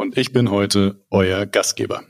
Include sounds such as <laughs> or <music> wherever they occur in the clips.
und ich bin heute euer Gastgeber.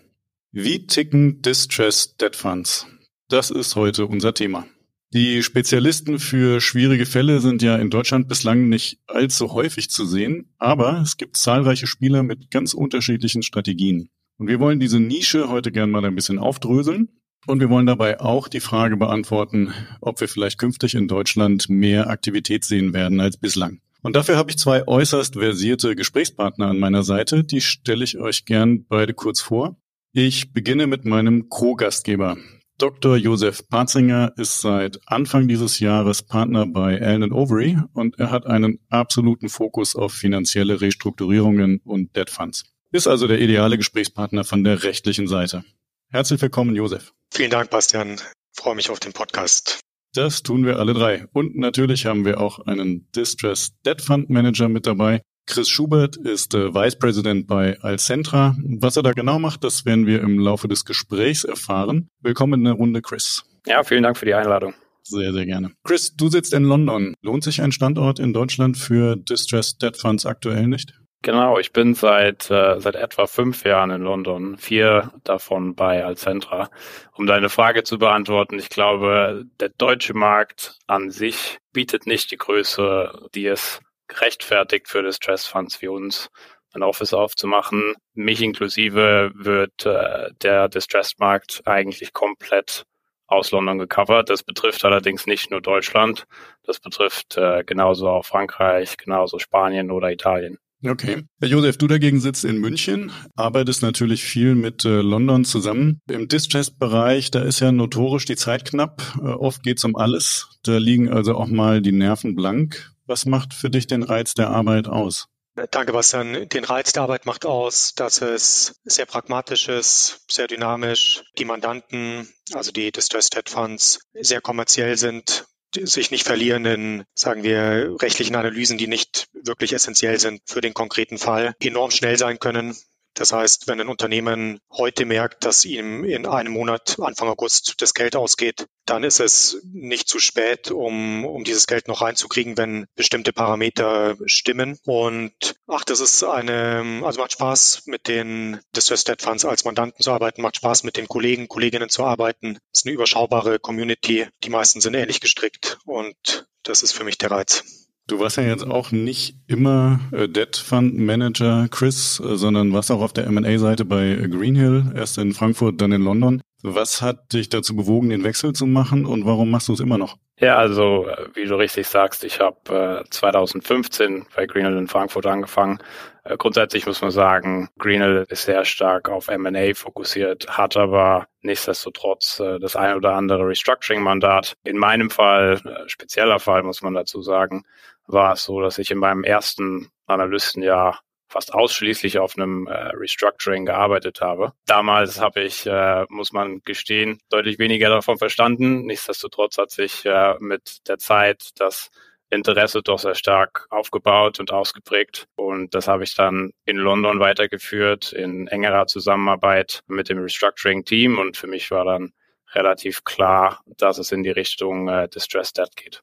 Wie ticken Distressed Debt Funds? Das ist heute unser Thema. Die Spezialisten für schwierige Fälle sind ja in Deutschland bislang nicht allzu häufig zu sehen, aber es gibt zahlreiche Spieler mit ganz unterschiedlichen Strategien. Und wir wollen diese Nische heute gern mal ein bisschen aufdröseln. Und wir wollen dabei auch die Frage beantworten, ob wir vielleicht künftig in Deutschland mehr Aktivität sehen werden als bislang. Und dafür habe ich zwei äußerst versierte Gesprächspartner an meiner Seite. Die stelle ich euch gern beide kurz vor. Ich beginne mit meinem Co-Gastgeber. Dr. Josef Patzinger ist seit Anfang dieses Jahres Partner bei Allen Overy und er hat einen absoluten Fokus auf finanzielle Restrukturierungen und Debt Funds. Ist also der ideale Gesprächspartner von der rechtlichen Seite. Herzlich willkommen, Josef. Vielen Dank, Bastian. Ich freue mich auf den Podcast. Das tun wir alle drei. Und natürlich haben wir auch einen Distress Debt Fund Manager mit dabei. Chris Schubert ist äh, Vice President bei Alcentra. Was er da genau macht, das werden wir im Laufe des Gesprächs erfahren. Willkommen in der Runde, Chris. Ja, vielen Dank für die Einladung. Sehr, sehr gerne. Chris, du sitzt in London. Lohnt sich ein Standort in Deutschland für Distressed Debt Funds aktuell nicht? Genau, ich bin seit, äh, seit etwa fünf Jahren in London, vier davon bei Alcentra. Um deine Frage zu beantworten, ich glaube, der deutsche Markt an sich bietet nicht die Größe, die es gerechtfertigt für Distress Funds wie uns ein Office aufzumachen. Mich inklusive wird äh, der Distressed-Markt eigentlich komplett aus London gecovert. Das betrifft allerdings nicht nur Deutschland, das betrifft äh, genauso auch Frankreich, genauso Spanien oder Italien. Okay. Herr Josef, du dagegen sitzt in München, arbeitest natürlich viel mit äh, London zusammen. Im Distress-Bereich, da ist ja notorisch die Zeit knapp. Äh, oft geht's um alles. Da liegen also auch mal die Nerven blank. Was macht für dich den Reiz der Arbeit aus? Danke, Bastian. Den Reiz der Arbeit macht aus, dass es sehr pragmatisch ist, sehr dynamisch. Die Mandanten, also die Distressed Debt Funds, sehr kommerziell sind, sich nicht verlieren in, sagen wir, rechtlichen Analysen, die nicht wirklich essentiell sind für den konkreten Fall, enorm schnell sein können. Das heißt, wenn ein Unternehmen heute merkt, dass ihm in einem Monat, Anfang August, das Geld ausgeht, dann ist es nicht zu spät, um, um dieses Geld noch reinzukriegen, wenn bestimmte Parameter stimmen. Und ach, das ist eine, also macht Spaß, mit den Distressed Debt Funds als Mandanten zu arbeiten, macht Spaß, mit den Kollegen, Kolleginnen zu arbeiten. Es ist eine überschaubare Community. Die meisten sind ähnlich gestrickt und das ist für mich der Reiz. Du warst ja jetzt auch nicht immer äh, Debt Fund Manager, Chris, äh, sondern warst auch auf der M&A-Seite bei Greenhill, erst in Frankfurt, dann in London. Was hat dich dazu bewogen, den Wechsel zu machen und warum machst du es immer noch? Ja, also äh, wie du richtig sagst, ich habe äh, 2015 bei Greenhill in Frankfurt angefangen. Äh, grundsätzlich muss man sagen, Greenhill ist sehr stark auf M&A fokussiert, hat aber nichtsdestotrotz äh, das ein oder andere Restructuring-Mandat. In meinem Fall, äh, spezieller Fall muss man dazu sagen, war es so, dass ich in meinem ersten Analystenjahr fast ausschließlich auf einem äh, Restructuring gearbeitet habe. Damals habe ich, äh, muss man gestehen, deutlich weniger davon verstanden. Nichtsdestotrotz hat sich äh, mit der Zeit das Interesse doch sehr stark aufgebaut und ausgeprägt. Und das habe ich dann in London weitergeführt, in engerer Zusammenarbeit mit dem Restructuring-Team. Und für mich war dann relativ klar, dass es in die Richtung äh, Distressed Debt geht.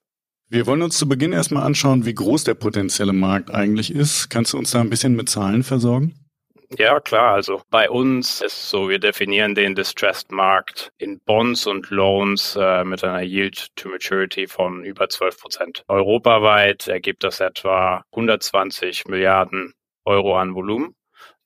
Wir wollen uns zu Beginn erstmal anschauen, wie groß der potenzielle Markt eigentlich ist. Kannst du uns da ein bisschen mit Zahlen versorgen? Ja, klar. Also bei uns ist so, wir definieren den Distressed Markt in Bonds und Loans äh, mit einer Yield to Maturity von über 12 Prozent. Europaweit ergibt das etwa 120 Milliarden Euro an Volumen.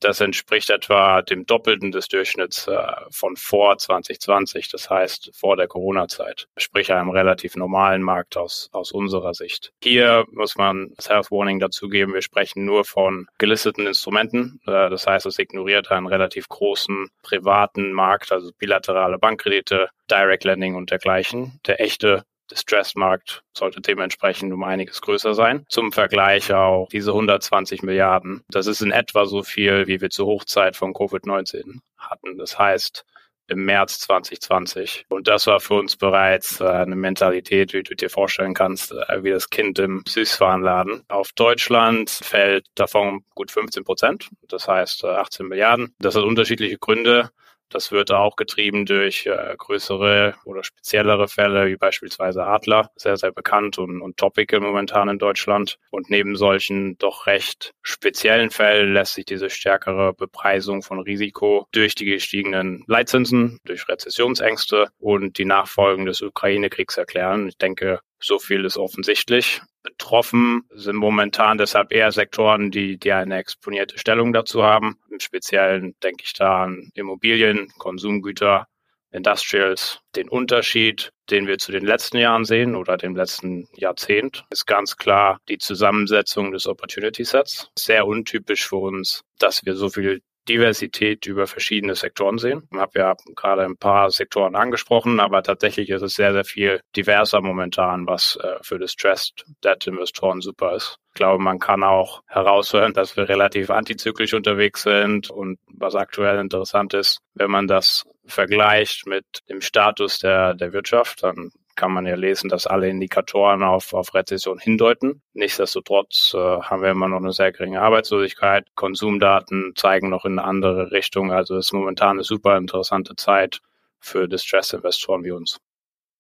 Das entspricht etwa dem Doppelten des Durchschnitts äh, von vor 2020, das heißt vor der Corona-Zeit, sprich einem relativ normalen Markt aus, aus unserer Sicht. Hier muss man das Health Warning dazugeben, wir sprechen nur von gelisteten Instrumenten, äh, das heißt, es ignoriert einen relativ großen privaten Markt, also bilaterale Bankkredite, Direct Lending und dergleichen. Der echte Distressed-Markt sollte dementsprechend um einiges größer sein. Zum Vergleich auch diese 120 Milliarden. Das ist in etwa so viel, wie wir zur Hochzeit von Covid-19 hatten. Das heißt, im März 2020. Und das war für uns bereits äh, eine Mentalität, wie du dir vorstellen kannst, äh, wie das Kind im Süßwarenladen. Auf Deutschland fällt davon gut 15 Prozent, das heißt 18 äh, Milliarden. Das hat unterschiedliche Gründe. Das wird auch getrieben durch äh, größere oder speziellere Fälle, wie beispielsweise Adler, sehr, sehr bekannt und, und topical momentan in Deutschland. Und neben solchen doch recht speziellen Fällen lässt sich diese stärkere Bepreisung von Risiko durch die gestiegenen Leitzinsen, durch Rezessionsängste und die Nachfolgen des Ukraine-Kriegs erklären. Ich denke, so viel ist offensichtlich. Betroffen sind momentan deshalb eher Sektoren, die, die eine exponierte Stellung dazu haben. Im Speziellen denke ich da an Immobilien, Konsumgüter, Industrials. Den Unterschied, den wir zu den letzten Jahren sehen oder dem letzten Jahrzehnt, ist ganz klar die Zusammensetzung des Opportunity Sets. Sehr untypisch für uns, dass wir so viel Diversität über verschiedene Sektoren sehen. Ich habe ja gerade ein paar Sektoren angesprochen, aber tatsächlich ist es sehr, sehr viel diverser momentan, was äh, für Distressed Debt Investoren super ist. Ich glaube, man kann auch heraushören, dass wir relativ antizyklisch unterwegs sind und was aktuell interessant ist, wenn man das vergleicht mit dem Status der, der Wirtschaft, dann kann man ja lesen, dass alle Indikatoren auf, auf Rezession hindeuten. Nichtsdestotrotz äh, haben wir immer noch eine sehr geringe Arbeitslosigkeit. Konsumdaten zeigen noch in eine andere Richtung. Also es ist momentan eine super interessante Zeit für Distress-Investoren wie uns.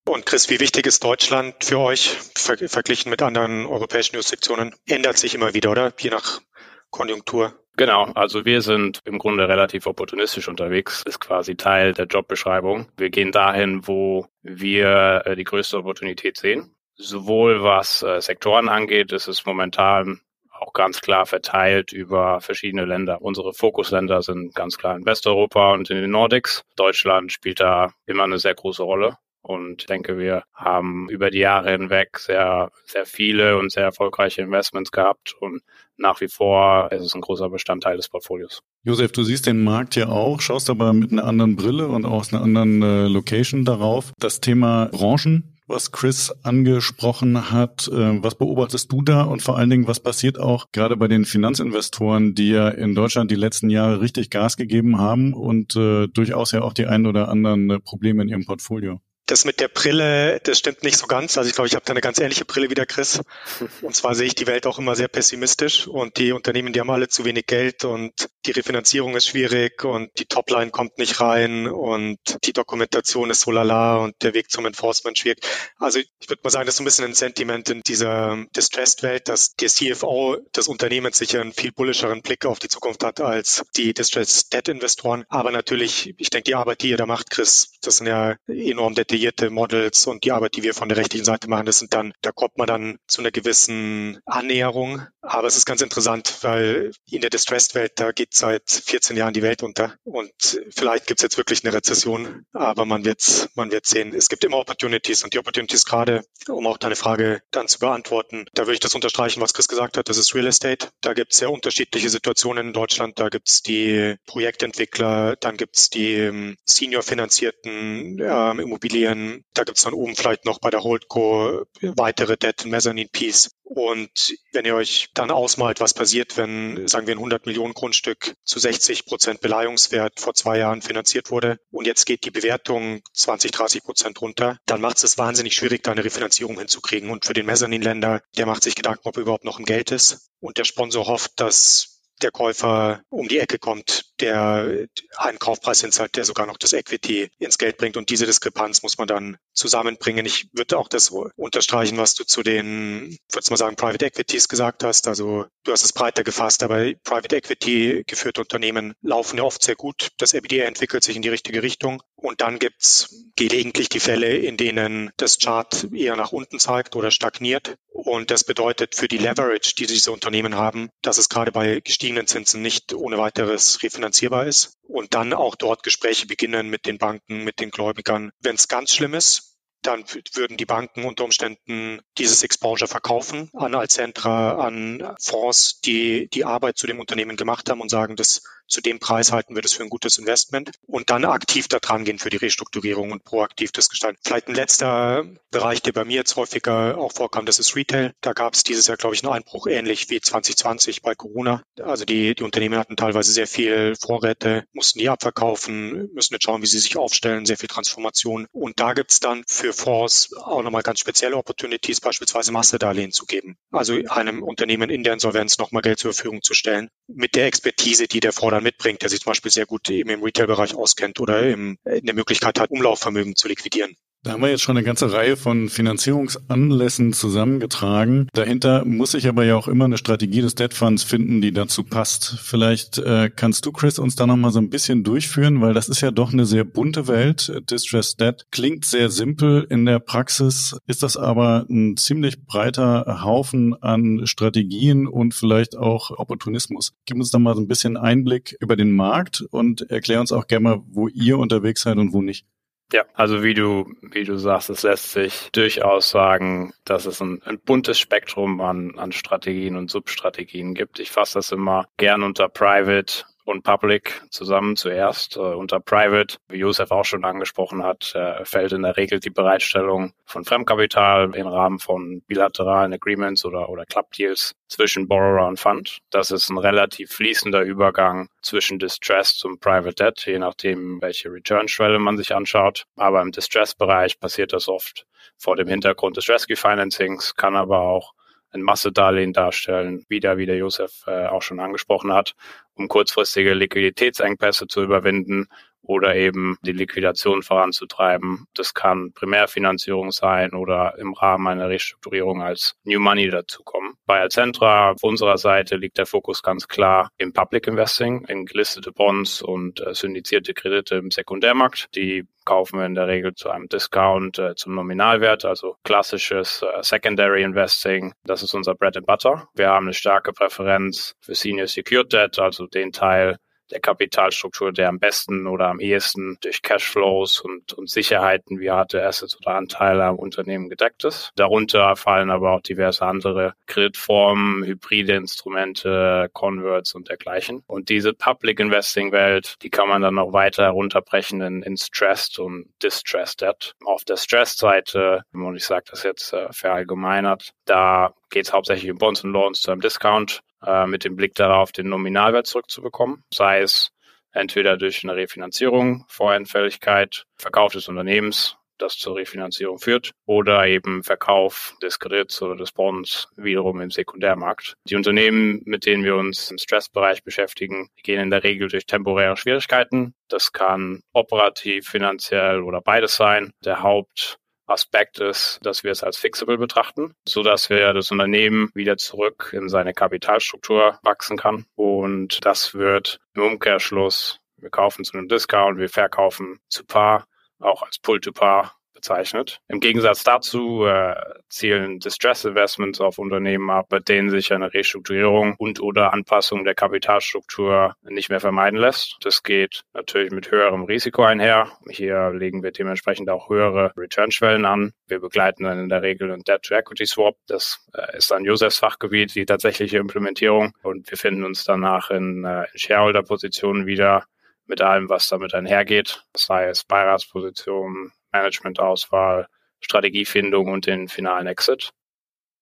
Und Chris, wie wichtig ist Deutschland für euch ver verglichen mit anderen europäischen Jurisdiktionen? Ändert sich immer wieder, oder? Je nach Konjunktur. Genau, also wir sind im Grunde relativ opportunistisch unterwegs, ist quasi Teil der Jobbeschreibung. Wir gehen dahin, wo wir äh, die größte Opportunität sehen. Sowohl was äh, Sektoren angeht, ist es momentan auch ganz klar verteilt über verschiedene Länder. Unsere Fokusländer sind ganz klar in Westeuropa und in den Nordics. Deutschland spielt da immer eine sehr große Rolle. Und denke, wir haben über die Jahre hinweg sehr, sehr viele und sehr erfolgreiche Investments gehabt und nach wie vor ist es ein großer Bestandteil des Portfolios. Josef, du siehst den Markt ja auch, schaust aber mit einer anderen Brille und aus einer anderen äh, Location darauf. Das Thema Branchen, was Chris angesprochen hat. Äh, was beobachtest du da und vor allen Dingen, was passiert auch gerade bei den Finanzinvestoren, die ja in Deutschland die letzten Jahre richtig Gas gegeben haben und äh, durchaus ja auch die ein oder anderen äh, Probleme in ihrem Portfolio? Das mit der Brille, das stimmt nicht so ganz. Also ich glaube, ich habe da eine ganz ähnliche Brille wie der Chris. <laughs> Und zwar sehe ich die Welt auch immer sehr pessimistisch und die Unternehmen, die haben alle zu wenig Geld und die Refinanzierung ist schwierig und die Topline kommt nicht rein und die Dokumentation ist so lala und der Weg zum Enforcement schwierig. Also ich würde mal sagen, das ist so ein bisschen ein Sentiment in dieser Distressed-Welt, dass der CFO des Unternehmens sicher einen viel bullischeren Blick auf die Zukunft hat als die Distressed Debt-Investoren. Aber natürlich, ich denke, die Arbeit, die ihr da macht, Chris, das sind ja enorm detailliert detaillierte Models und die Arbeit, die wir von der rechtlichen Seite machen, das sind dann, da kommt man dann zu einer gewissen Annäherung. Aber es ist ganz interessant, weil in der Distressed-Welt, da geht seit 14 Jahren die Welt unter. Und vielleicht gibt es jetzt wirklich eine Rezession, aber man wird man wird sehen. Es gibt immer Opportunities und die Opportunities gerade, um auch deine Frage dann zu beantworten, da würde ich das unterstreichen, was Chris gesagt hat, das ist Real Estate. Da gibt es sehr unterschiedliche Situationen in Deutschland. Da gibt es die Projektentwickler, dann gibt es die ähm, senior-finanzierten ähm, Immobilien Immobilien. Da gibt es dann oben vielleicht noch bei der Holdco weitere Debt Mezzanine Piece. Und wenn ihr euch dann ausmalt, was passiert, wenn, sagen wir, ein 100 Millionen Grundstück zu 60 Prozent Beleihungswert vor zwei Jahren finanziert wurde und jetzt geht die Bewertung 20, 30 Prozent runter, dann macht es wahnsinnig schwierig, da eine Refinanzierung hinzukriegen. Und für den Mezzanin-Länder, der macht sich Gedanken, ob überhaupt noch ein Geld ist. Und der Sponsor hofft, dass der Käufer um die Ecke kommt, der einen Kaufpreis hinzahlt, der sogar noch das Equity ins Geld bringt. Und diese Diskrepanz muss man dann zusammenbringen. Ich würde auch das unterstreichen, was du zu den, würde mal sagen, Private Equities gesagt hast. Also du hast es breiter gefasst, aber Private Equity geführte Unternehmen laufen ja oft sehr gut. Das EBITDA entwickelt sich in die richtige Richtung. Und dann gibt's gelegentlich die Fälle, in denen das Chart eher nach unten zeigt oder stagniert. Und das bedeutet für die Leverage, die diese Unternehmen haben, dass es gerade bei gestiegenen Zinsen nicht ohne weiteres refinanzierbar ist. Und dann auch dort Gespräche beginnen mit den Banken, mit den Gläubigern. Wenn es ganz schlimm ist, dann würden die Banken unter Umständen dieses Exposure verkaufen an Alcentra, an Fonds, die die Arbeit zu dem Unternehmen gemacht haben und sagen, das zu dem Preis halten wir das für ein gutes Investment und dann aktiv da dran gehen für die Restrukturierung und proaktiv das gestalten. Vielleicht ein letzter Bereich, der bei mir jetzt häufiger auch vorkam, das ist Retail. Da gab es dieses Jahr, glaube ich, einen Einbruch ähnlich wie 2020 bei Corona. Also die, die Unternehmen hatten teilweise sehr viel Vorräte, mussten die abverkaufen, müssen jetzt schauen, wie sie sich aufstellen, sehr viel Transformation. Und da gibt es dann für Fonds auch nochmal ganz spezielle Opportunities, beispielsweise Massedarlehen zu geben. Also einem Unternehmen in der Insolvenz nochmal Geld zur Verfügung zu stellen, mit der Expertise, die der Fonds mitbringt, der sich zum Beispiel sehr gut eben im Retail-Bereich auskennt oder im, in der Möglichkeit hat, Umlaufvermögen zu liquidieren. Da haben wir jetzt schon eine ganze Reihe von Finanzierungsanlässen zusammengetragen. Dahinter muss sich aber ja auch immer eine Strategie des Debt Funds finden, die dazu passt. Vielleicht äh, kannst du, Chris, uns da nochmal so ein bisschen durchführen, weil das ist ja doch eine sehr bunte Welt. Distressed Debt klingt sehr simpel in der Praxis, ist das aber ein ziemlich breiter Haufen an Strategien und vielleicht auch Opportunismus. Gib uns da mal so ein bisschen Einblick über den Markt und erklär uns auch gerne mal, wo ihr unterwegs seid und wo nicht. Ja, also wie du, wie du sagst, es lässt sich durchaus sagen, dass es ein, ein buntes Spektrum an, an Strategien und Substrategien gibt. Ich fasse das immer gern unter Private und Public zusammen zuerst. Äh, unter Private, wie Josef auch schon angesprochen hat, äh, fällt in der Regel die Bereitstellung von Fremdkapital im Rahmen von bilateralen Agreements oder, oder Club Deals zwischen Borrower und Fund. Das ist ein relativ fließender Übergang zwischen Distressed und Private Debt, je nachdem, welche Return-Schwelle man sich anschaut. Aber im Distress-Bereich passiert das oft vor dem Hintergrund des Rescue Financings, kann aber auch ein Massedarlehen darstellen, wieder wie der Josef äh, auch schon angesprochen hat, um kurzfristige Liquiditätsengpässe zu überwinden oder eben die Liquidation voranzutreiben. Das kann Primärfinanzierung sein oder im Rahmen einer Restrukturierung als New Money dazukommen. Bei Alcentra auf unserer Seite liegt der Fokus ganz klar im Public Investing, in gelistete Bonds und äh, syndizierte Kredite im Sekundärmarkt. Die kaufen wir in der Regel zu einem Discount äh, zum Nominalwert, also klassisches äh, Secondary Investing. Das ist unser Bread and Butter. Wir haben eine starke Präferenz für Senior Secured Debt, also den Teil der Kapitalstruktur, der am besten oder am ehesten durch Cashflows und, und Sicherheiten wie harte Assets oder Anteile am Unternehmen gedeckt ist. Darunter fallen aber auch diverse andere Kreditformen, hybride Instrumente, Converts und dergleichen. Und diese Public Investing Welt, die kann man dann noch weiter herunterbrechen in, in Stressed und Distressed Debt. Auf der Stressed-Seite, und ich sage das jetzt äh, verallgemeinert, da geht es hauptsächlich um Bonds und Loans zu einem Discount äh, mit dem Blick darauf, den Nominalwert zurückzubekommen, sei es entweder durch eine Refinanzierung, Vorentfälligkeit, Verkauf des Unternehmens, das zur Refinanzierung führt, oder eben Verkauf des Kredits oder des Bonds wiederum im Sekundärmarkt. Die Unternehmen, mit denen wir uns im Stressbereich beschäftigen, gehen in der Regel durch temporäre Schwierigkeiten. Das kann operativ, finanziell oder beides sein. Der Haupt Aspekt ist, dass wir es als fixable betrachten, so dass wir das Unternehmen wieder zurück in seine Kapitalstruktur wachsen kann. Und das wird im Umkehrschluss, wir kaufen zu einem Discount, wir verkaufen zu Paar, auch als Pull to Par bezeichnet. Im Gegensatz dazu äh, zielen Distress Investments auf Unternehmen ab, bei denen sich eine Restrukturierung und oder Anpassung der Kapitalstruktur nicht mehr vermeiden lässt. Das geht natürlich mit höherem Risiko einher. Hier legen wir dementsprechend auch höhere Returnschwellen an. Wir begleiten dann in der Regel einen Debt-to-Equity-Swap. Das äh, ist dann Josefs Fachgebiet, die tatsächliche Implementierung. Und wir finden uns danach in, äh, in Shareholder-Positionen wieder mit allem, was damit einhergeht, sei es Beiratspositionen, Managementauswahl, Strategiefindung und den finalen Exit.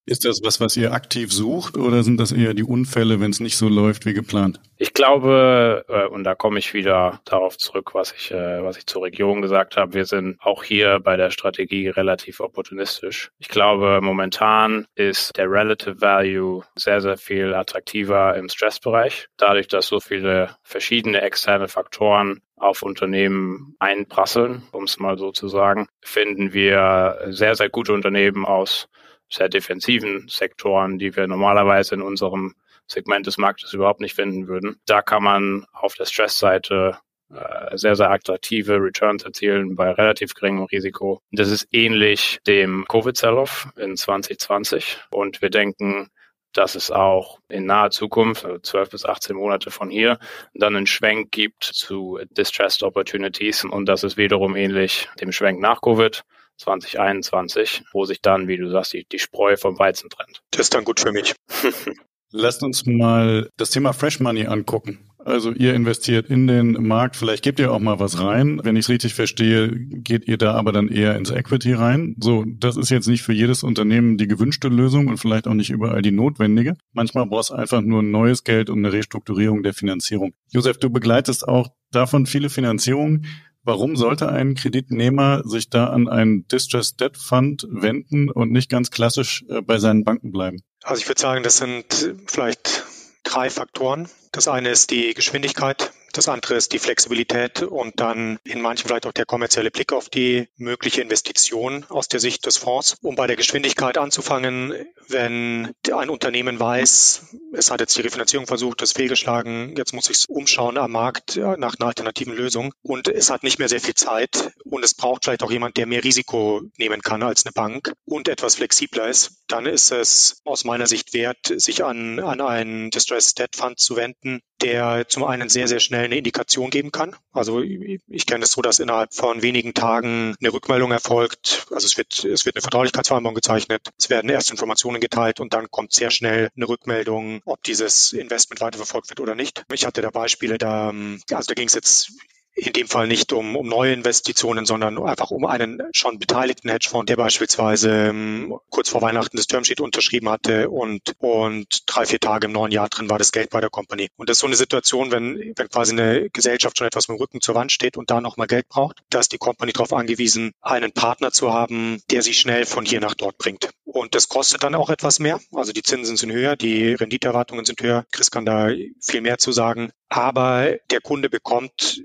Ist das was, was ihr aktiv sucht oder sind das eher die Unfälle, wenn es nicht so läuft wie geplant? Ich glaube, äh, und da komme ich wieder darauf zurück, was ich, äh, was ich zur Region gesagt habe, wir sind auch hier bei der Strategie relativ opportunistisch. Ich glaube, momentan ist der Relative Value sehr, sehr viel attraktiver im Stressbereich. Dadurch, dass so viele verschiedene externe Faktoren auf Unternehmen einprasseln, um es mal so zu sagen, finden wir sehr, sehr gute Unternehmen aus sehr defensiven Sektoren, die wir normalerweise in unserem Segment des Marktes überhaupt nicht finden würden. Da kann man auf der Stressseite äh, sehr, sehr attraktive Returns erzielen bei relativ geringem Risiko. Das ist ähnlich dem Covid-Sell-Off in 2020 und wir denken, dass es auch in naher Zukunft, also 12 bis 18 Monate von hier, dann einen Schwenk gibt zu Distressed Opportunities und das ist wiederum ähnlich dem Schwenk nach Covid 2021, wo sich dann, wie du sagst, die, die Spreu vom Weizen trennt. Das ist dann gut für mich. <laughs> Lasst uns mal das Thema Fresh Money angucken. Also ihr investiert in den Markt, vielleicht gebt ihr auch mal was rein. Wenn ich es richtig verstehe, geht ihr da aber dann eher ins Equity rein. So, das ist jetzt nicht für jedes Unternehmen die gewünschte Lösung und vielleicht auch nicht überall die notwendige. Manchmal brauchst du einfach nur neues Geld und eine Restrukturierung der Finanzierung. Josef, du begleitest auch davon viele Finanzierungen. Warum sollte ein Kreditnehmer sich da an einen Distressed Debt Fund wenden und nicht ganz klassisch äh, bei seinen Banken bleiben? Also ich würde sagen, das sind vielleicht drei Faktoren. Das eine ist die Geschwindigkeit, das andere ist die Flexibilität und dann in manchen vielleicht auch der kommerzielle Blick auf die mögliche Investition aus der Sicht des Fonds. Um bei der Geschwindigkeit anzufangen, wenn ein Unternehmen weiß, es hat jetzt die Refinanzierung versucht, das fehlgeschlagen, jetzt muss ich umschauen am Markt nach einer alternativen Lösung und es hat nicht mehr sehr viel Zeit und es braucht vielleicht auch jemand, der mehr Risiko nehmen kann als eine Bank und etwas flexibler ist, dann ist es aus meiner Sicht wert, sich an, an einen Distressed Debt Fund zu wenden, der zum einen sehr, sehr schnell eine Indikation geben kann. Also ich kenne es so, dass innerhalb von wenigen Tagen eine Rückmeldung erfolgt. Also es wird, es wird eine Vertraulichkeitsvereinbarung gezeichnet, es werden erste Informationen geteilt und dann kommt sehr schnell eine Rückmeldung, ob dieses Investment weiterverfolgt wird oder nicht. Ich hatte da Beispiele, da, also da ging es jetzt in dem Fall nicht um, um neue Investitionen, sondern einfach um einen schon beteiligten Hedgefonds, der beispielsweise ähm, kurz vor Weihnachten das Termsheet unterschrieben hatte und, und drei, vier Tage im neuen Jahr drin war das Geld bei der Company. Und das ist so eine Situation, wenn, wenn quasi eine Gesellschaft schon etwas mit dem Rücken zur Wand steht und da nochmal Geld braucht, da ist die Company darauf angewiesen, einen Partner zu haben, der sie schnell von hier nach dort bringt. Und das kostet dann auch etwas mehr. Also die Zinsen sind höher, die Renditeerwartungen sind höher. Chris kann da viel mehr zu sagen. Aber der Kunde bekommt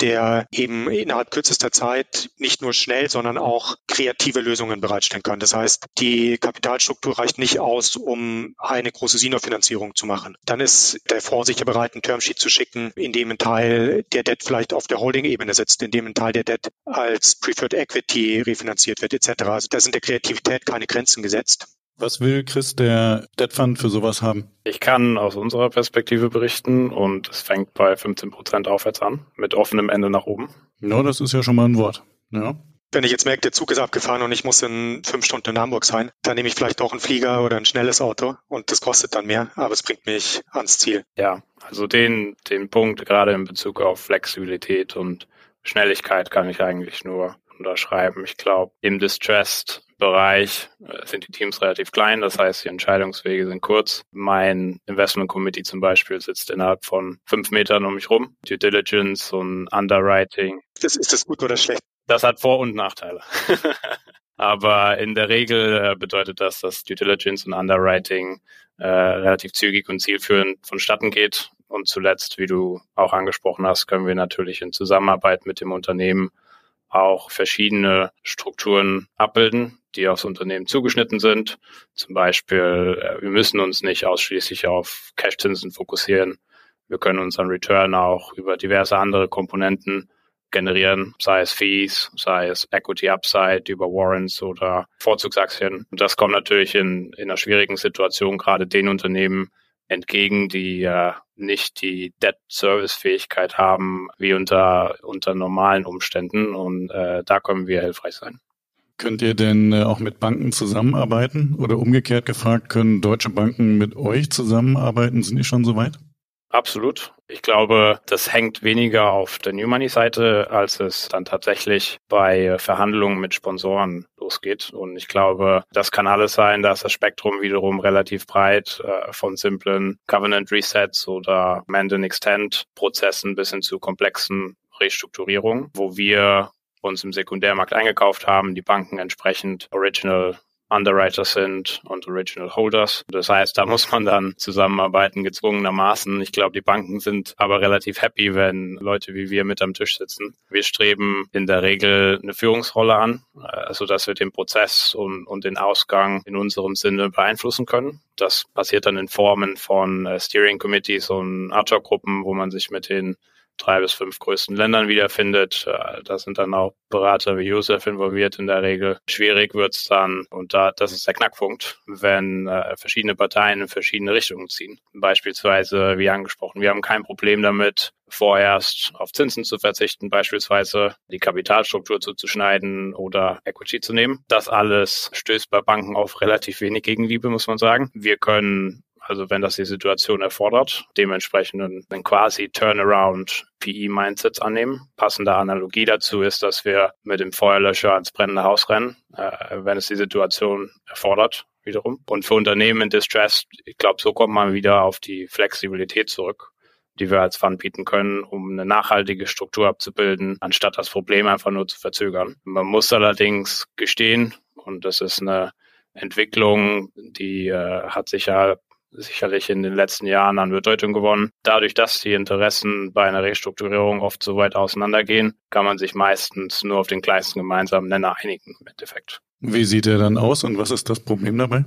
der eben innerhalb kürzester Zeit nicht nur schnell, sondern auch kreative Lösungen bereitstellen kann. Das heißt, die Kapitalstruktur reicht nicht aus, um eine große Sino-Finanzierung zu machen. Dann ist der Fonds sicher bereit, einen Termsheet zu schicken, in dem ein Teil der Debt vielleicht auf der Holding-Ebene sitzt, in dem ein Teil der Debt als Preferred Equity refinanziert wird, etc. Also da sind der Kreativität keine Grenzen gesetzt. Was will Chris der Debt Fund für sowas haben? Ich kann aus unserer Perspektive berichten und es fängt bei 15 Prozent aufwärts an, mit offenem Ende nach oben. Ja, das ist ja schon mal ein Wort. Ja. Wenn ich jetzt merke, der Zug ist abgefahren und ich muss in fünf Stunden in Hamburg sein, dann nehme ich vielleicht auch einen Flieger oder ein schnelles Auto und das kostet dann mehr, aber es bringt mich ans Ziel. Ja, also den, den Punkt gerade in Bezug auf Flexibilität und Schnelligkeit kann ich eigentlich nur unterschreiben. Ich glaube, im Distressed Bereich äh, sind die Teams relativ klein, das heißt, die Entscheidungswege sind kurz. Mein Investment Committee zum Beispiel sitzt innerhalb von fünf Metern um mich rum. Due Diligence und Underwriting. Das, ist das gut oder schlecht? Das hat Vor- und Nachteile. <laughs> Aber in der Regel äh, bedeutet das, dass Due Diligence und Underwriting äh, relativ zügig und zielführend vonstatten geht. Und zuletzt, wie du auch angesprochen hast, können wir natürlich in Zusammenarbeit mit dem Unternehmen auch verschiedene Strukturen abbilden, die aufs Unternehmen zugeschnitten sind. Zum Beispiel, äh, wir müssen uns nicht ausschließlich auf Cash-Zinsen fokussieren. Wir können unseren Return auch über diverse andere Komponenten generieren, sei es Fees, sei es Equity Upside über Warrants oder Vorzugsaktien. Und das kommt natürlich in, in einer schwierigen Situation gerade den Unternehmen entgegen, die ja nicht die Debt-Service-Fähigkeit haben wie unter, unter normalen Umständen. Und äh, da können wir hilfreich sein. Könnt ihr denn äh, auch mit Banken zusammenarbeiten? Oder umgekehrt gefragt, können deutsche Banken mit euch zusammenarbeiten? Sind die schon so weit? Absolut. Ich glaube, das hängt weniger auf der New Money Seite, als es dann tatsächlich bei Verhandlungen mit Sponsoren losgeht. Und ich glaube, das kann alles sein. Da ist das Spektrum wiederum relativ breit, äh, von simplen Covenant Resets oder Mend and Extend Prozessen bis hin zu komplexen Restrukturierungen, wo wir uns im Sekundärmarkt eingekauft haben, die Banken entsprechend Original Underwriter sind und Original Holders. Das heißt, da muss man dann zusammenarbeiten, gezwungenermaßen. Ich glaube, die Banken sind aber relativ happy, wenn Leute wie wir mit am Tisch sitzen. Wir streben in der Regel eine Führungsrolle an, also dass wir den Prozess und, und den Ausgang in unserem Sinne beeinflussen können. Das passiert dann in Formen von äh, Steering Committees und Ad-Hoc-Gruppen, wo man sich mit den drei bis fünf größten Ländern wiederfindet. Äh, da sind dann auch Berater wie Josef involviert in der Regel. Schwierig wird's dann, und da das ist der Knackpunkt, wenn äh, verschiedene Parteien in verschiedene Richtungen ziehen. Beispielsweise, wie angesprochen, wir haben kein Problem damit, vorerst auf Zinsen zu verzichten, beispielsweise die Kapitalstruktur zuzuschneiden oder Equity zu nehmen. Das alles stößt bei Banken auf relativ wenig Gegenliebe, muss man sagen. Wir können also wenn das die Situation erfordert, dementsprechend einen quasi Turnaround PE-Mindset annehmen. Passende Analogie dazu ist, dass wir mit dem Feuerlöscher ans brennende Haus rennen, äh, wenn es die Situation erfordert wiederum. Und für Unternehmen in Distress, ich glaube, so kommt man wieder auf die Flexibilität zurück die wir als Fund bieten können, um eine nachhaltige Struktur abzubilden, anstatt das Problem einfach nur zu verzögern. Man muss allerdings gestehen, und das ist eine Entwicklung, die äh, hat sich ja sicherlich in den letzten Jahren an Bedeutung gewonnen. Dadurch, dass die Interessen bei einer Restrukturierung oft so weit auseinandergehen, kann man sich meistens nur auf den kleinsten gemeinsamen Nenner einigen im Endeffekt. Wie sieht er dann aus und was ist das Problem dabei?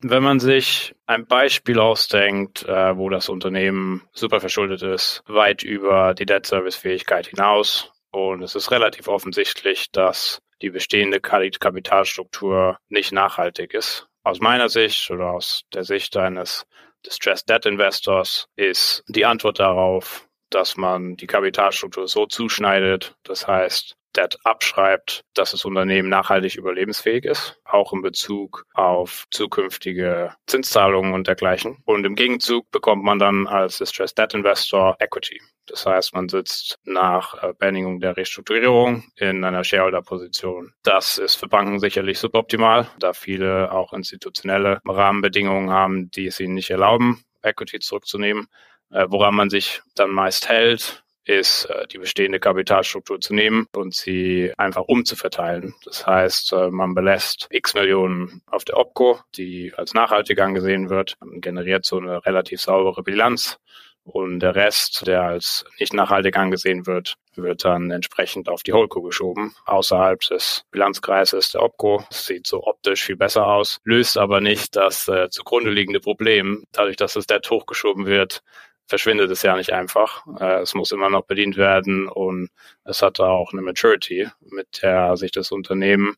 Wenn man sich ein Beispiel ausdenkt, äh, wo das Unternehmen super verschuldet ist, weit über die Debt-Service-Fähigkeit hinaus, und es ist relativ offensichtlich, dass die bestehende Kapitalstruktur nicht nachhaltig ist, aus meiner Sicht oder aus der Sicht eines Distressed Debt Investors ist die Antwort darauf, dass man die Kapitalstruktur so zuschneidet, das heißt, Debt abschreibt, dass das Unternehmen nachhaltig überlebensfähig ist, auch in Bezug auf zukünftige Zinszahlungen und dergleichen. Und im Gegenzug bekommt man dann als Distressed Debt Investor Equity. Das heißt, man sitzt nach äh, Beendigung der Restrukturierung in einer Shareholder-Position. Das ist für Banken sicherlich suboptimal, da viele auch institutionelle Rahmenbedingungen haben, die es ihnen nicht erlauben, Equity zurückzunehmen. Äh, woran man sich dann meist hält, ist, äh, die bestehende Kapitalstruktur zu nehmen und sie einfach umzuverteilen. Das heißt, man belässt x Millionen auf der Opco, die als nachhaltig angesehen wird, generiert so eine relativ saubere Bilanz und der Rest, der als nicht nachhaltig angesehen wird, wird dann entsprechend auf die Holdco geschoben, außerhalb des Bilanzkreises der Opco. Sieht so optisch viel besser aus, löst aber nicht das äh, zugrunde liegende Problem. Dadurch, dass das Debt hochgeschoben wird, verschwindet es ja nicht einfach. Äh, es muss immer noch bedient werden und es hat auch eine Maturity, mit der sich das Unternehmen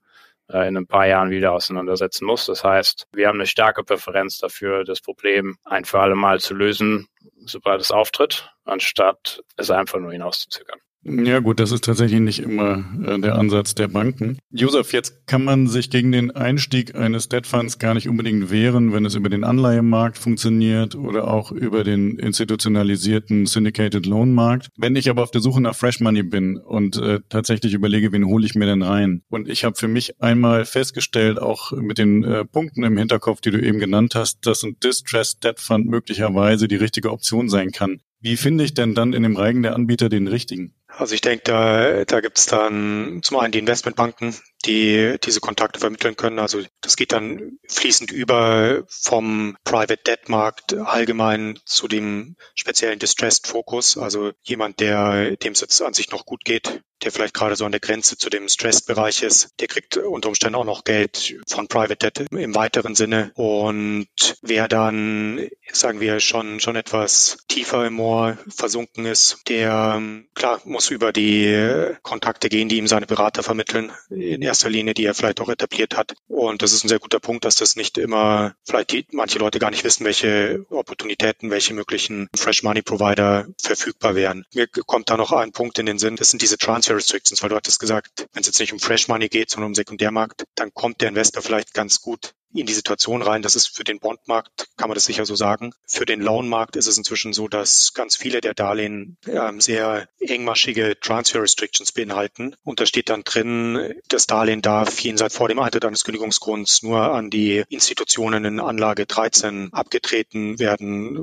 äh, in ein paar Jahren wieder auseinandersetzen muss. Das heißt, wir haben eine starke Präferenz dafür, das Problem ein für alle Mal zu lösen, sobald es auftritt, anstatt es einfach nur hinauszuzögern. Ja gut, das ist tatsächlich nicht immer äh, der Ansatz der Banken. Josef, jetzt kann man sich gegen den Einstieg eines Debt Funds gar nicht unbedingt wehren, wenn es über den Anleihemarkt funktioniert oder auch über den institutionalisierten Syndicated Loan Markt. Wenn ich aber auf der Suche nach Fresh Money bin und äh, tatsächlich überlege, wen hole ich mir denn rein? Und ich habe für mich einmal festgestellt, auch mit den äh, Punkten im Hinterkopf, die du eben genannt hast, dass ein Distressed Debt Fund möglicherweise die richtige Option sein kann. Wie finde ich denn dann in dem Reigen der Anbieter den richtigen? Also ich denke, da, da gibt es dann zum einen die Investmentbanken, die diese Kontakte vermitteln können. Also das geht dann fließend über vom Private Debt Markt allgemein zu dem speziellen Distressed Fokus. Also jemand, der dem es jetzt an sich noch gut geht, der vielleicht gerade so an der Grenze zu dem Stressed-Bereich ist, der kriegt unter Umständen auch noch Geld von Private Debt im weiteren Sinne. Und wer dann, sagen wir, schon, schon etwas tiefer im Moor versunken ist, der, klar, muss über die Kontakte gehen, die ihm seine Berater vermitteln. In erster Linie, die er vielleicht auch etabliert hat. Und das ist ein sehr guter Punkt, dass das nicht immer, vielleicht die, manche Leute gar nicht wissen, welche Opportunitäten, welche möglichen Fresh Money Provider verfügbar wären. Mir kommt da noch ein Punkt in den Sinn, das sind diese Transfer Restrictions, weil du hattest gesagt, wenn es jetzt nicht um Fresh Money geht, sondern um Sekundärmarkt, dann kommt der Investor vielleicht ganz gut in die Situation rein. Das ist für den Bondmarkt, kann man das sicher so sagen. Für den Loanmarkt ist es inzwischen so, dass ganz viele der Darlehen ähm, sehr engmaschige Transfer Restrictions beinhalten. Und da steht dann drin, das Darlehen darf jenseits vor dem Eintritt eines Kündigungsgrunds nur an die Institutionen in Anlage 13 abgetreten werden,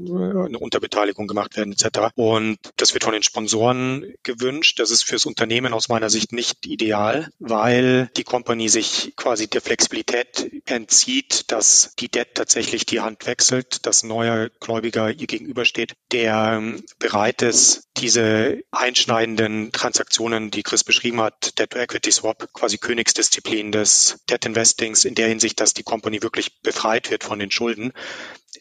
eine Unterbeteiligung gemacht werden etc. Und das wird von den Sponsoren gewünscht. Das ist fürs Unternehmen aus meiner Sicht nicht ideal, weil die Company sich quasi der Flexibilität entzieht, sieht, dass die Debt tatsächlich die Hand wechselt, dass ein neuer Gläubiger ihr gegenübersteht, der ähm, bereit ist, diese einschneidenden Transaktionen, die Chris beschrieben hat, Debt-to-Equity-Swap, quasi Königsdisziplin des Debt-Investings in der Hinsicht, dass die Company wirklich befreit wird von den Schulden,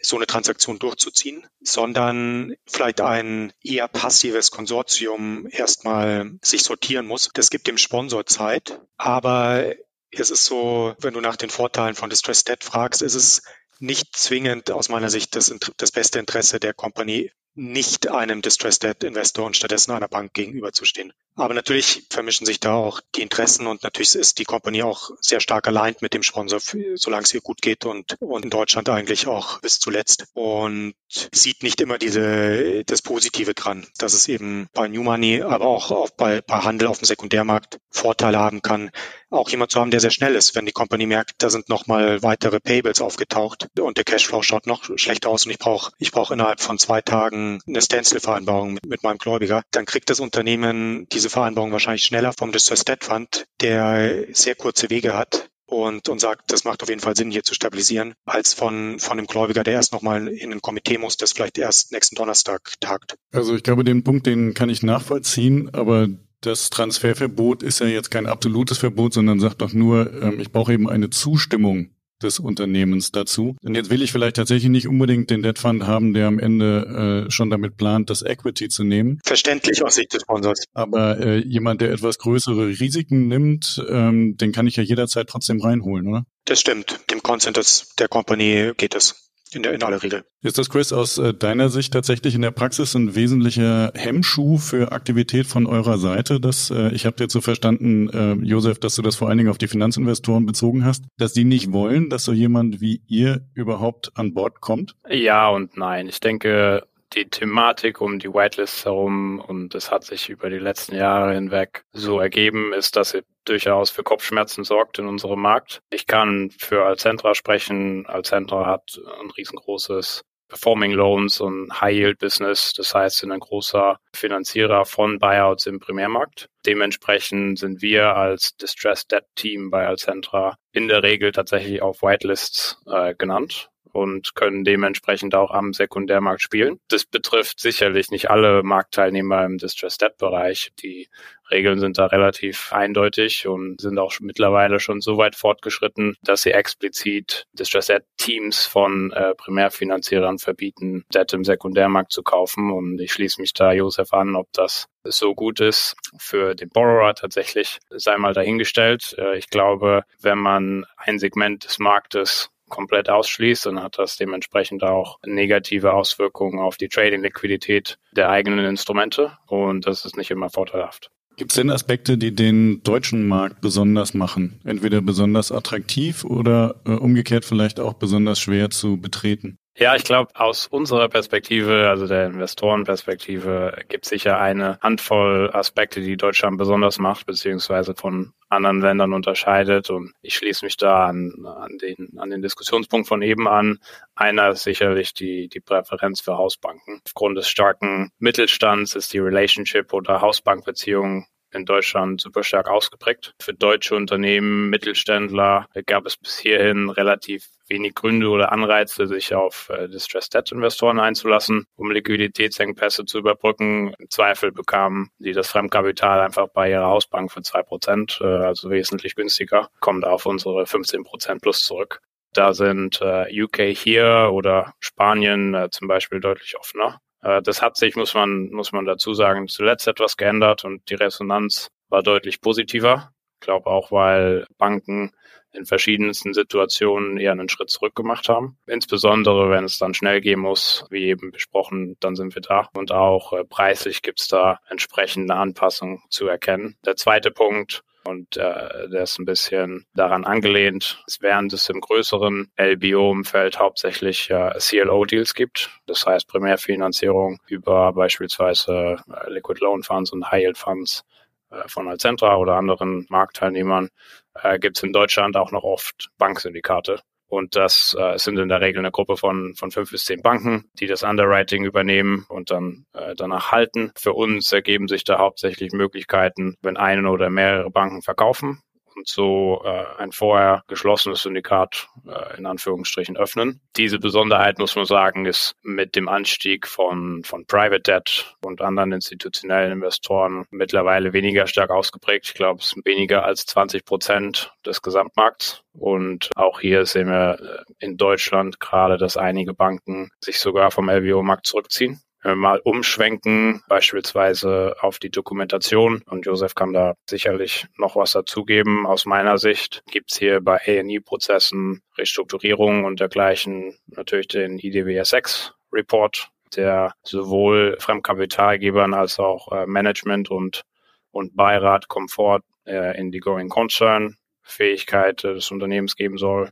so eine Transaktion durchzuziehen, sondern vielleicht ein eher passives Konsortium erstmal sich sortieren muss. Das gibt dem Sponsor Zeit, aber es ist so, wenn du nach den Vorteilen von Distressed Debt fragst, ist es nicht zwingend aus meiner Sicht das, das beste Interesse der Company, nicht einem Distressed Debt Investor und stattdessen einer Bank gegenüberzustehen. Aber natürlich vermischen sich da auch die Interessen und natürlich ist die Kompanie auch sehr stark allein mit dem Sponsor, solange es ihr gut geht und, und in Deutschland eigentlich auch bis zuletzt und sieht nicht immer diese, das Positive dran, dass es eben bei New Money, aber auch auf, bei, bei Handel auf dem Sekundärmarkt Vorteile haben kann, auch jemand zu haben, der sehr schnell ist, wenn die Kompanie merkt, da sind nochmal weitere Payables aufgetaucht und der Cashflow schaut noch schlechter aus und ich brauche ich brauche innerhalb von zwei Tagen eine Stencil-Vereinbarung mit, mit meinem Gläubiger, dann kriegt das Unternehmen die diese Vereinbarung wahrscheinlich schneller vom Distressed Debt Fund, der sehr kurze Wege hat und, und sagt, das macht auf jeden Fall Sinn, hier zu stabilisieren, als von, von einem Gläubiger, der erst nochmal in ein Komitee muss, das vielleicht erst nächsten Donnerstag tagt. Also ich glaube, den Punkt, den kann ich nachvollziehen, aber das Transferverbot ist ja jetzt kein absolutes Verbot, sondern sagt doch nur, ähm, ich brauche eben eine Zustimmung des Unternehmens dazu. Und jetzt will ich vielleicht tatsächlich nicht unbedingt den Debt Fund haben, der am Ende äh, schon damit plant, das Equity zu nehmen. Verständlich aus Sicht des Sponsors. Aber äh, jemand, der etwas größere Risiken nimmt, ähm, den kann ich ja jederzeit trotzdem reinholen, oder? Das stimmt. Dem Consent der Company geht es in, der, in aller Regel. Ist das, Chris, aus äh, deiner Sicht tatsächlich in der Praxis ein wesentlicher Hemmschuh für Aktivität von eurer Seite? Dass, äh, ich habe jetzt so verstanden, äh, Josef, dass du das vor allen Dingen auf die Finanzinvestoren bezogen hast, dass die nicht wollen, dass so jemand wie ihr überhaupt an Bord kommt? Ja und nein. Ich denke, die Thematik um die Whitelists herum und es hat sich über die letzten Jahre hinweg so ergeben, ist, dass sie durchaus für Kopfschmerzen sorgt in unserem Markt. Ich kann für Alcentra sprechen. Alcentra hat ein riesengroßes Performing Loans und High Yield Business. Das heißt, sind ein großer Finanzierer von Buyouts im Primärmarkt. Dementsprechend sind wir als Distressed Debt Team bei Alcentra in der Regel tatsächlich auf Whitelists äh, genannt und können dementsprechend auch am Sekundärmarkt spielen. Das betrifft sicherlich nicht alle Marktteilnehmer im Distressed Debt Bereich. Die Regeln sind da relativ eindeutig und sind auch mittlerweile schon so weit fortgeschritten, dass sie explizit Distressed Debt Teams von äh, Primärfinanzierern verbieten, Debt im Sekundärmarkt zu kaufen. Und ich schließe mich da Josef an, ob das so gut ist für den Borrower tatsächlich, sei mal dahingestellt. Äh, ich glaube, wenn man ein Segment des Marktes komplett ausschließt, dann hat das dementsprechend auch negative Auswirkungen auf die Trading-Liquidität der eigenen Instrumente und das ist nicht immer vorteilhaft. Gibt es denn Aspekte, die den deutschen Markt besonders machen? Entweder besonders attraktiv oder äh, umgekehrt vielleicht auch besonders schwer zu betreten? Ja, ich glaube, aus unserer Perspektive, also der Investorenperspektive, gibt es sicher eine Handvoll Aspekte, die Deutschland besonders macht, beziehungsweise von anderen Ländern unterscheidet. Und ich schließe mich da an, an, den, an den Diskussionspunkt von eben an. Einer ist sicherlich die, die Präferenz für Hausbanken. Aufgrund des starken Mittelstands ist die Relationship oder Hausbankbeziehung in Deutschland super stark ausgeprägt. Für deutsche Unternehmen, Mittelständler gab es bis hierhin relativ wenig Gründe oder Anreize, sich auf äh, Distressed Debt Investoren einzulassen, um Liquiditätsengpässe zu überbrücken. Im Zweifel bekamen sie das Fremdkapital einfach bei ihrer Hausbank für zwei Prozent, äh, also wesentlich günstiger, kommt auf unsere 15 Prozent plus zurück. Da sind äh, UK hier oder Spanien äh, zum Beispiel deutlich offener. Äh, das hat sich, muss man, muss man dazu sagen, zuletzt etwas geändert und die Resonanz war deutlich positiver. Ich glaube auch, weil Banken in verschiedensten Situationen eher einen Schritt zurück gemacht haben. Insbesondere, wenn es dann schnell gehen muss, wie eben besprochen, dann sind wir da. Und auch äh, preislich gibt es da entsprechende Anpassungen zu erkennen. Der zweite Punkt, und äh, der ist ein bisschen daran angelehnt, während es im größeren LBO-Umfeld hauptsächlich äh, CLO-Deals gibt, das heißt Primärfinanzierung über beispielsweise äh, Liquid Loan Funds und High Yield Funds äh, von Alcentra oder anderen Marktteilnehmern, äh, gibt es in Deutschland auch noch oft Banksyndikate. Und das äh, sind in der Regel eine Gruppe von, von fünf bis zehn Banken, die das Underwriting übernehmen und dann äh, danach halten. Für uns ergeben sich da hauptsächlich Möglichkeiten, wenn eine oder mehrere Banken verkaufen und so äh, ein vorher geschlossenes Syndikat äh, in Anführungsstrichen öffnen. Diese Besonderheit, muss man sagen, ist mit dem Anstieg von, von Private Debt und anderen institutionellen Investoren mittlerweile weniger stark ausgeprägt. Ich glaube, es sind weniger als 20 Prozent des Gesamtmarkts. Und auch hier sehen wir äh, in Deutschland gerade, dass einige Banken sich sogar vom LBO-Markt zurückziehen mal umschwenken, beispielsweise auf die Dokumentation. Und Josef kann da sicherlich noch was dazugeben. Aus meiner Sicht gibt's hier bei A&E-Prozessen Restrukturierungen und dergleichen natürlich den IDWSX-Report, der sowohl Fremdkapitalgebern als auch äh, Management und, und Beirat Komfort äh, in die Going Concern Fähigkeit des Unternehmens geben soll.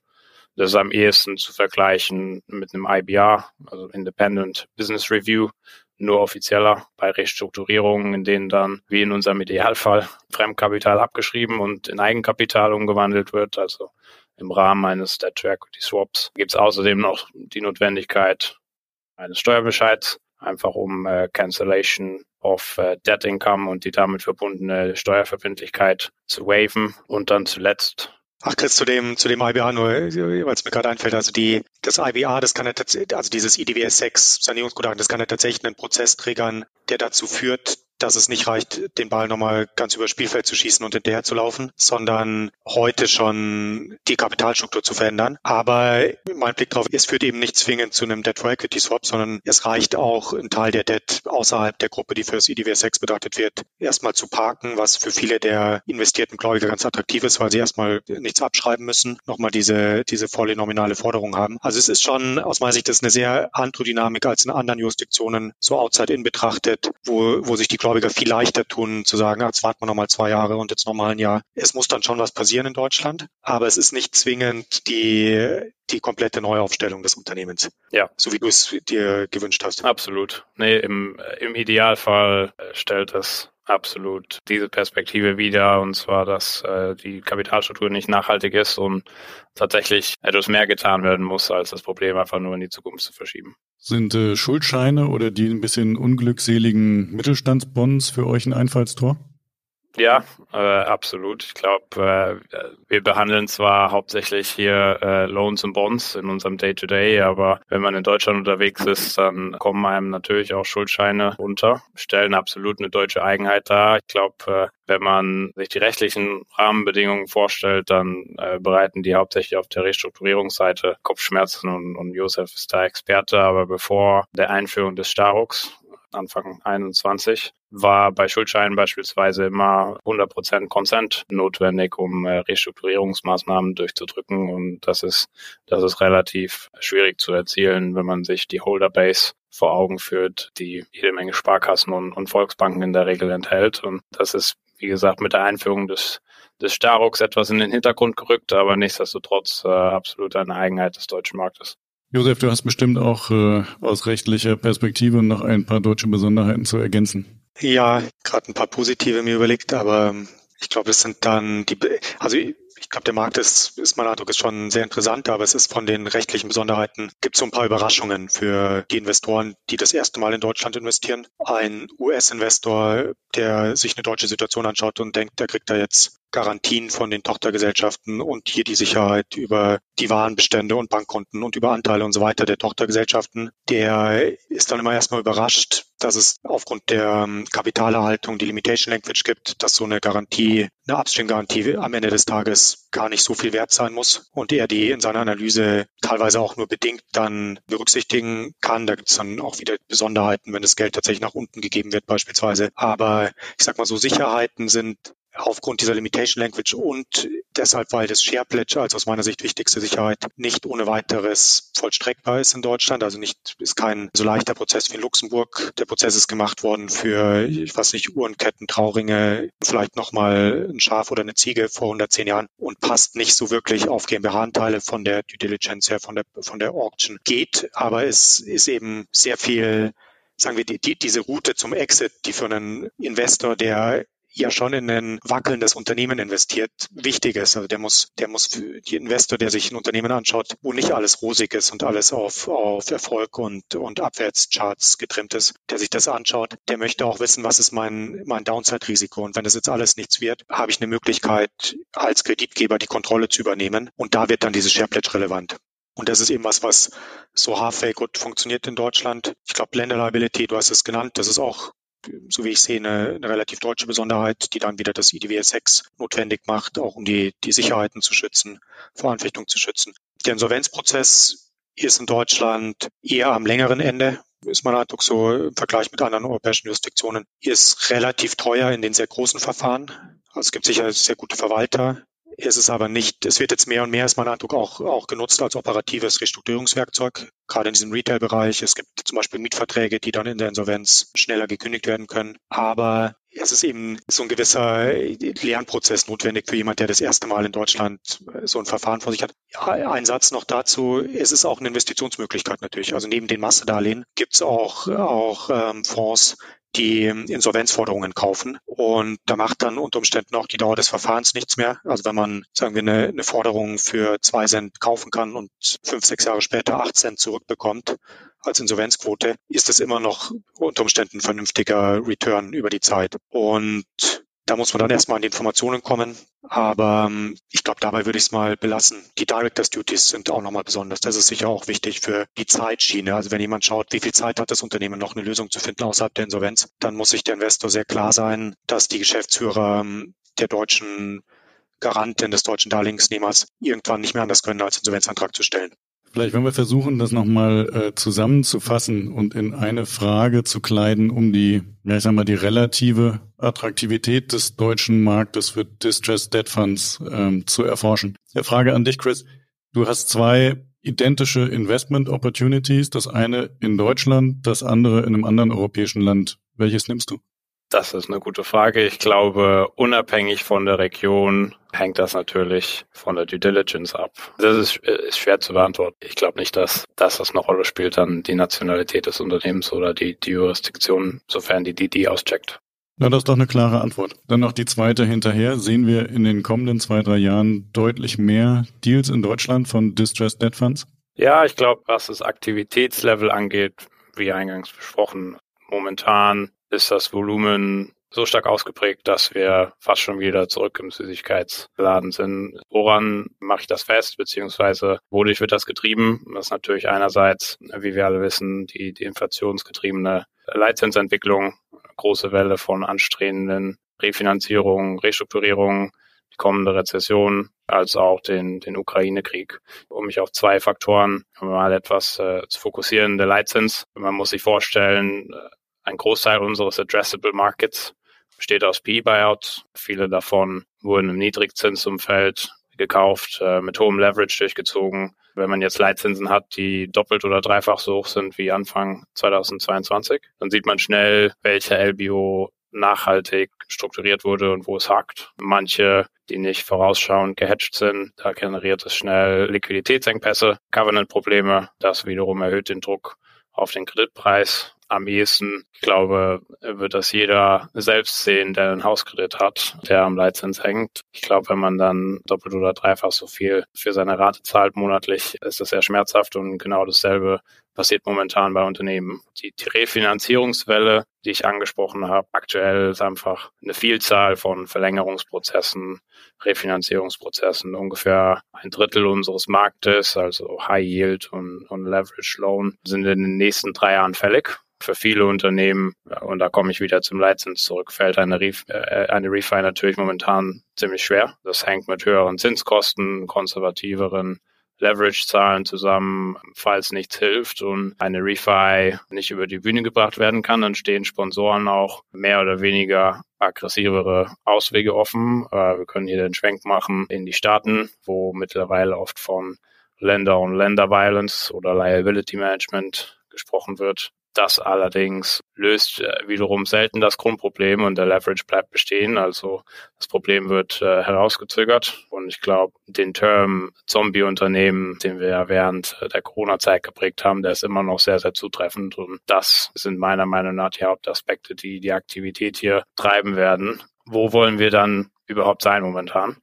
Das ist am ehesten zu vergleichen mit einem IBR, also Independent Business Review, nur offizieller bei Restrukturierungen, in denen dann, wie in unserem Idealfall, Fremdkapital abgeschrieben und in Eigenkapital umgewandelt wird. Also im Rahmen eines Debt-to-Equity-Swaps gibt es außerdem noch die Notwendigkeit eines Steuerbescheids, einfach um äh, Cancellation of äh, Debt Income und die damit verbundene Steuerverbindlichkeit zu waven. Und dann zuletzt Ach, Chris, zu dem, zu dem IBA nur, weil es mir gerade einfällt, also die, das IBA, das kann ja tatsächlich, also dieses IDWS 6 Sanierungsgutachten, das kann ja tatsächlich einen Prozess triggern, der dazu führt, dass es nicht reicht, den Ball nochmal ganz über Spielfeld zu schießen und hinterher zu laufen, sondern heute schon die Kapitalstruktur zu verändern. Aber mein Blick darauf, es führt eben nicht zwingend zu einem Debt-for-Equity-Swap, sondern es reicht auch, einen Teil der Debt außerhalb der Gruppe, die fürs IDWS 6 betrachtet wird, erstmal zu parken, was für viele der investierten Gläubiger ganz attraktiv ist, weil sie erstmal nichts abschreiben müssen, nochmal diese, diese volle nominale Forderung haben. Also es ist schon aus meiner Sicht das eine sehr andere Dynamik als in anderen Jurisdiktionen, so outside-in betrachtet, wo, wo sich die Gläubiger viel leichter tun, zu sagen, jetzt warten wir nochmal zwei Jahre und jetzt nochmal ein Jahr. Es muss dann schon was passieren in Deutschland, aber es ist nicht zwingend die, die komplette Neuaufstellung des Unternehmens. Ja. So wie du es dir gewünscht hast. Absolut. Nee, im, im Idealfall stellt es absolut diese Perspektive wieder, und zwar, dass äh, die Kapitalstruktur nicht nachhaltig ist und tatsächlich etwas mehr getan werden muss, als das Problem einfach nur in die Zukunft zu verschieben. Sind äh, Schuldscheine oder die ein bisschen unglückseligen Mittelstandsbonds für euch ein Einfallstor? Ja, äh, absolut. Ich glaube, äh, wir behandeln zwar hauptsächlich hier äh, Loans und Bonds in unserem Day-to-Day, -Day, aber wenn man in Deutschland unterwegs ist, dann kommen einem natürlich auch Schuldscheine unter, stellen absolut eine deutsche Eigenheit dar. Ich glaube, äh, wenn man sich die rechtlichen Rahmenbedingungen vorstellt, dann äh, bereiten die hauptsächlich auf der Restrukturierungsseite Kopfschmerzen und, und Josef ist da Experte. Aber bevor der Einführung des Starux Anfang 21, war bei Schuldscheinen beispielsweise immer 100% Consent notwendig, um äh, Restrukturierungsmaßnahmen durchzudrücken. Und das ist, das ist relativ schwierig zu erzielen, wenn man sich die Holderbase vor Augen führt, die jede Menge Sparkassen und, und Volksbanken in der Regel enthält. Und das ist, wie gesagt, mit der Einführung des des Starux etwas in den Hintergrund gerückt, aber nichtsdestotrotz äh, absolut eine Eigenheit des deutschen Marktes. Josef, du hast bestimmt auch äh, aus rechtlicher Perspektive noch ein paar deutsche Besonderheiten zu ergänzen. Ja, gerade ein paar positive mir überlegt, aber ähm, ich glaube, das sind dann die, also ich glaube, der Markt ist, ist mein Eindruck, ist schon sehr interessant, aber es ist von den rechtlichen Besonderheiten, gibt es so ein paar Überraschungen für die Investoren, die das erste Mal in Deutschland investieren. Ein US-Investor, der sich eine deutsche Situation anschaut und denkt, der kriegt da jetzt Garantien von den Tochtergesellschaften und hier die Sicherheit über die Warenbestände und Bankkonten und über Anteile und so weiter der Tochtergesellschaften, der ist dann immer erstmal überrascht, dass es aufgrund der ähm, Kapitalerhaltung die Limitation Language gibt, dass so eine Garantie, eine Upstream-Garantie am Ende des Tages gar nicht so viel wert sein muss und er die in seiner Analyse teilweise auch nur bedingt dann berücksichtigen kann. Da gibt es dann auch wieder Besonderheiten, wenn das Geld tatsächlich nach unten gegeben wird beispielsweise. Aber ich sag mal so, Sicherheiten sind aufgrund dieser Limitation Language und deshalb, weil das Share Pledge als aus meiner Sicht wichtigste Sicherheit nicht ohne weiteres vollstreckbar ist in Deutschland. Also nicht, ist kein so leichter Prozess wie in Luxemburg. Der Prozess ist gemacht worden für, ich weiß nicht, Uhrenketten, Trauringe, vielleicht nochmal ein Schaf oder eine Ziege vor 110 Jahren und passt nicht so wirklich auf GmbH-Anteile von der Due Diligence her, von der, von der Auction. Geht, aber es ist eben sehr viel sagen wir, die, die, diese Route zum Exit, die für einen Investor, der ja schon in ein wackelndes Unternehmen investiert, wichtig ist. Also der muss, der muss für die Investor, der sich ein Unternehmen anschaut, wo nicht alles rosig ist und alles auf, auf Erfolg und, und Abwärtscharts getrimmt ist, der sich das anschaut, der möchte auch wissen, was ist mein, mein Downside-Risiko. Und wenn das jetzt alles nichts wird, habe ich eine Möglichkeit, als Kreditgeber die Kontrolle zu übernehmen. Und da wird dann dieses Share relevant. Und das ist eben was, was so halfway gut funktioniert in Deutschland. Ich glaube, Lender Liability, du hast es genannt, das ist auch so wie ich sehe, eine, eine relativ deutsche Besonderheit, die dann wieder das IDWS 6 notwendig macht, auch um die, die Sicherheiten zu schützen, vor Anfechtung zu schützen. Der Insolvenzprozess ist in Deutschland eher am längeren Ende, ist mein Eindruck so im Vergleich mit anderen europäischen Jurisdiktionen, ist relativ teuer in den sehr großen Verfahren. Also es gibt sicher sehr gute Verwalter, ist es aber nicht. Es wird jetzt mehr und mehr, ist mein Eindruck, auch, auch genutzt als operatives Restrukturierungswerkzeug, gerade in diesem Retail-Bereich. Es gibt zum Beispiel Mietverträge, die dann in der Insolvenz schneller gekündigt werden können. Aber es ist eben so ein gewisser Lernprozess notwendig für jemand, der das erste Mal in Deutschland so ein Verfahren vor sich hat. Ein Satz noch dazu, es ist auch eine Investitionsmöglichkeit natürlich. Also neben den Massedarlehen gibt es auch, auch ähm, Fonds, die Insolvenzforderungen kaufen. Und da macht dann unter Umständen auch die Dauer des Verfahrens nichts mehr. Also wenn man, sagen wir, eine, eine Forderung für zwei Cent kaufen kann und fünf, sechs Jahre später acht Cent zurückbekommt als Insolvenzquote, ist es immer noch unter Umständen vernünftiger Return über die Zeit. Und da muss man dann erstmal an die Informationen kommen. Aber ähm, ich glaube, dabei würde ich es mal belassen. Die Directors Duties sind auch nochmal besonders. Das ist sicher auch wichtig für die Zeitschiene. Also wenn jemand schaut, wie viel Zeit hat das Unternehmen noch eine Lösung zu finden außerhalb der Insolvenz, dann muss sich der Investor sehr klar sein, dass die Geschäftsführer ähm, der deutschen Garantin des deutschen Darlehensnehmers irgendwann nicht mehr anders können, als Insolvenzantrag zu stellen. Vielleicht, wenn wir versuchen, das nochmal äh, zusammenzufassen und in eine Frage zu kleiden, um die, ja, ich sag mal, die relative Attraktivität des deutschen Marktes für Distressed Debt Funds ähm, zu erforschen. Frage an dich, Chris. Du hast zwei identische Investment Opportunities, das eine in Deutschland, das andere in einem anderen europäischen Land. Welches nimmst du? Das ist eine gute Frage. Ich glaube, unabhängig von der Region hängt das natürlich von der Due Diligence ab. Das ist, ist schwer zu beantworten. Ich glaube nicht, dass, dass das eine Rolle spielt, dann die Nationalität des Unternehmens oder die, die Jurisdiktion, sofern die DD auscheckt. Na, das ist doch eine klare Antwort. Dann noch die zweite hinterher. Sehen wir in den kommenden zwei, drei Jahren deutlich mehr Deals in Deutschland von Distressed Debt Funds? Ja, ich glaube, was das Aktivitätslevel angeht, wie eingangs besprochen, momentan ist das Volumen so stark ausgeprägt, dass wir fast schon wieder zurück im Süßigkeitsladen sind. Woran mache ich das fest, beziehungsweise wodurch wird das getrieben? Das ist natürlich einerseits, wie wir alle wissen, die, die inflationsgetriebene Leitzinsentwicklung, große Welle von anstrebenden Refinanzierungen, Restrukturierungen, die kommende Rezession, als auch den, den Ukraine-Krieg. Um mich auf zwei Faktoren mal etwas äh, zu fokussieren, der Leitzins. Man muss sich vorstellen, ein Großteil unseres Addressable Markets besteht aus P-Buyouts. Viele davon wurden im Niedrigzinsumfeld gekauft, äh, mit hohem Leverage durchgezogen. Wenn man jetzt Leitzinsen hat, die doppelt oder dreifach so hoch sind wie Anfang 2022, dann sieht man schnell, welche LBO nachhaltig strukturiert wurde und wo es hakt. Manche, die nicht vorausschauend gehatcht sind, da generiert es schnell Liquiditätsengpässe, Covenant-Probleme. Das wiederum erhöht den Druck auf den Kreditpreis am ehesten, ich glaube, wird das jeder selbst sehen, der einen Hauskredit hat, der am Leitzins hängt. Ich glaube, wenn man dann doppelt oder dreifach so viel für seine Rate zahlt monatlich, ist das sehr schmerzhaft und genau dasselbe passiert momentan bei Unternehmen. Die, Refinanzierungswelle, die ich angesprochen habe, aktuell ist einfach eine Vielzahl von Verlängerungsprozessen, Refinanzierungsprozessen. Ungefähr ein Drittel unseres Marktes, also High Yield und, und Leverage Loan, sind in den nächsten drei Jahren fällig für viele Unternehmen, und da komme ich wieder zum Leitzins zurück, fällt eine, Ref, äh, eine Refi natürlich momentan ziemlich schwer. Das hängt mit höheren Zinskosten, konservativeren Leverage-Zahlen zusammen, falls nichts hilft und eine Refi nicht über die Bühne gebracht werden kann, dann stehen Sponsoren auch mehr oder weniger aggressivere Auswege offen. Äh, wir können hier den Schwenk machen in die Staaten, wo mittlerweile oft von Länder und Länder Violence oder Liability Management gesprochen wird. Das allerdings löst äh, wiederum selten das Grundproblem und der Leverage bleibt bestehen. Also das Problem wird äh, herausgezögert. Und ich glaube, den Term Zombie-Unternehmen, den wir ja während der Corona-Zeit geprägt haben, der ist immer noch sehr, sehr zutreffend. Und das sind meiner Meinung nach die Hauptaspekte, die die Aktivität hier treiben werden. wo wollen wir dann überhaupt sein momentan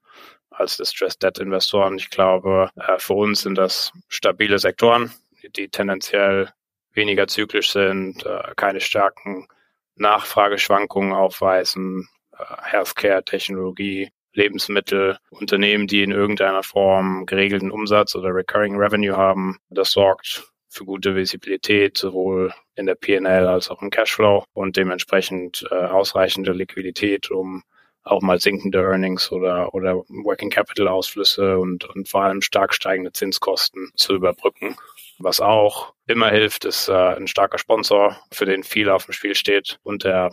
als Distressed Debt Investoren? Ich glaube, äh, für uns sind das stabile Sektoren, die tendenziell weniger zyklisch sind, äh, keine starken Nachfrageschwankungen aufweisen, äh, Healthcare, Technologie, Lebensmittel, Unternehmen, die in irgendeiner Form geregelten Umsatz oder Recurring Revenue haben. Das sorgt für gute Visibilität, sowohl in der PNL als auch im Cashflow und dementsprechend äh, ausreichende Liquidität, um auch mal sinkende Earnings oder, oder Working Capital Ausflüsse und, und vor allem stark steigende Zinskosten zu überbrücken. Was auch immer hilft, ist äh, ein starker Sponsor, für den viel auf dem Spiel steht und der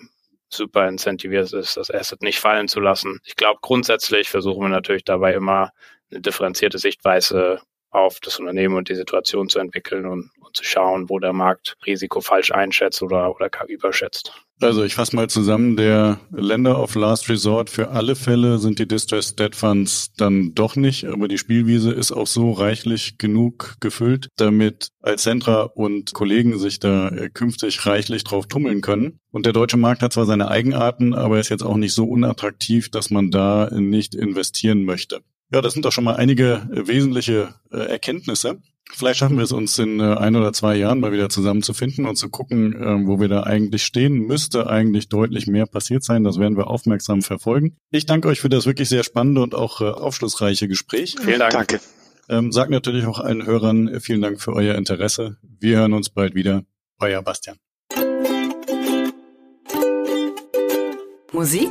super incentiviert ist, das Asset nicht fallen zu lassen. Ich glaube, grundsätzlich versuchen wir natürlich dabei immer eine differenzierte Sichtweise auf das Unternehmen und die Situation zu entwickeln und, und zu schauen, wo der Markt Risiko falsch einschätzt oder, oder überschätzt. Also ich fasse mal zusammen, der Lender of Last Resort für alle Fälle sind die Distressed Debt Funds dann doch nicht, aber die Spielwiese ist auch so reichlich genug gefüllt, damit Alcentra und Kollegen sich da künftig reichlich drauf tummeln können. Und der deutsche Markt hat zwar seine Eigenarten, aber ist jetzt auch nicht so unattraktiv, dass man da nicht investieren möchte. Ja, das sind doch schon mal einige wesentliche äh, Erkenntnisse. Vielleicht schaffen wir es uns in äh, ein oder zwei Jahren mal wieder zusammenzufinden und zu gucken, äh, wo wir da eigentlich stehen. Müsste eigentlich deutlich mehr passiert sein. Das werden wir aufmerksam verfolgen. Ich danke euch für das wirklich sehr spannende und auch äh, aufschlussreiche Gespräch. Vielen Dank. Danke. Ähm, sagt natürlich auch allen Hörern äh, vielen Dank für euer Interesse. Wir hören uns bald wieder. Euer Bastian. Musik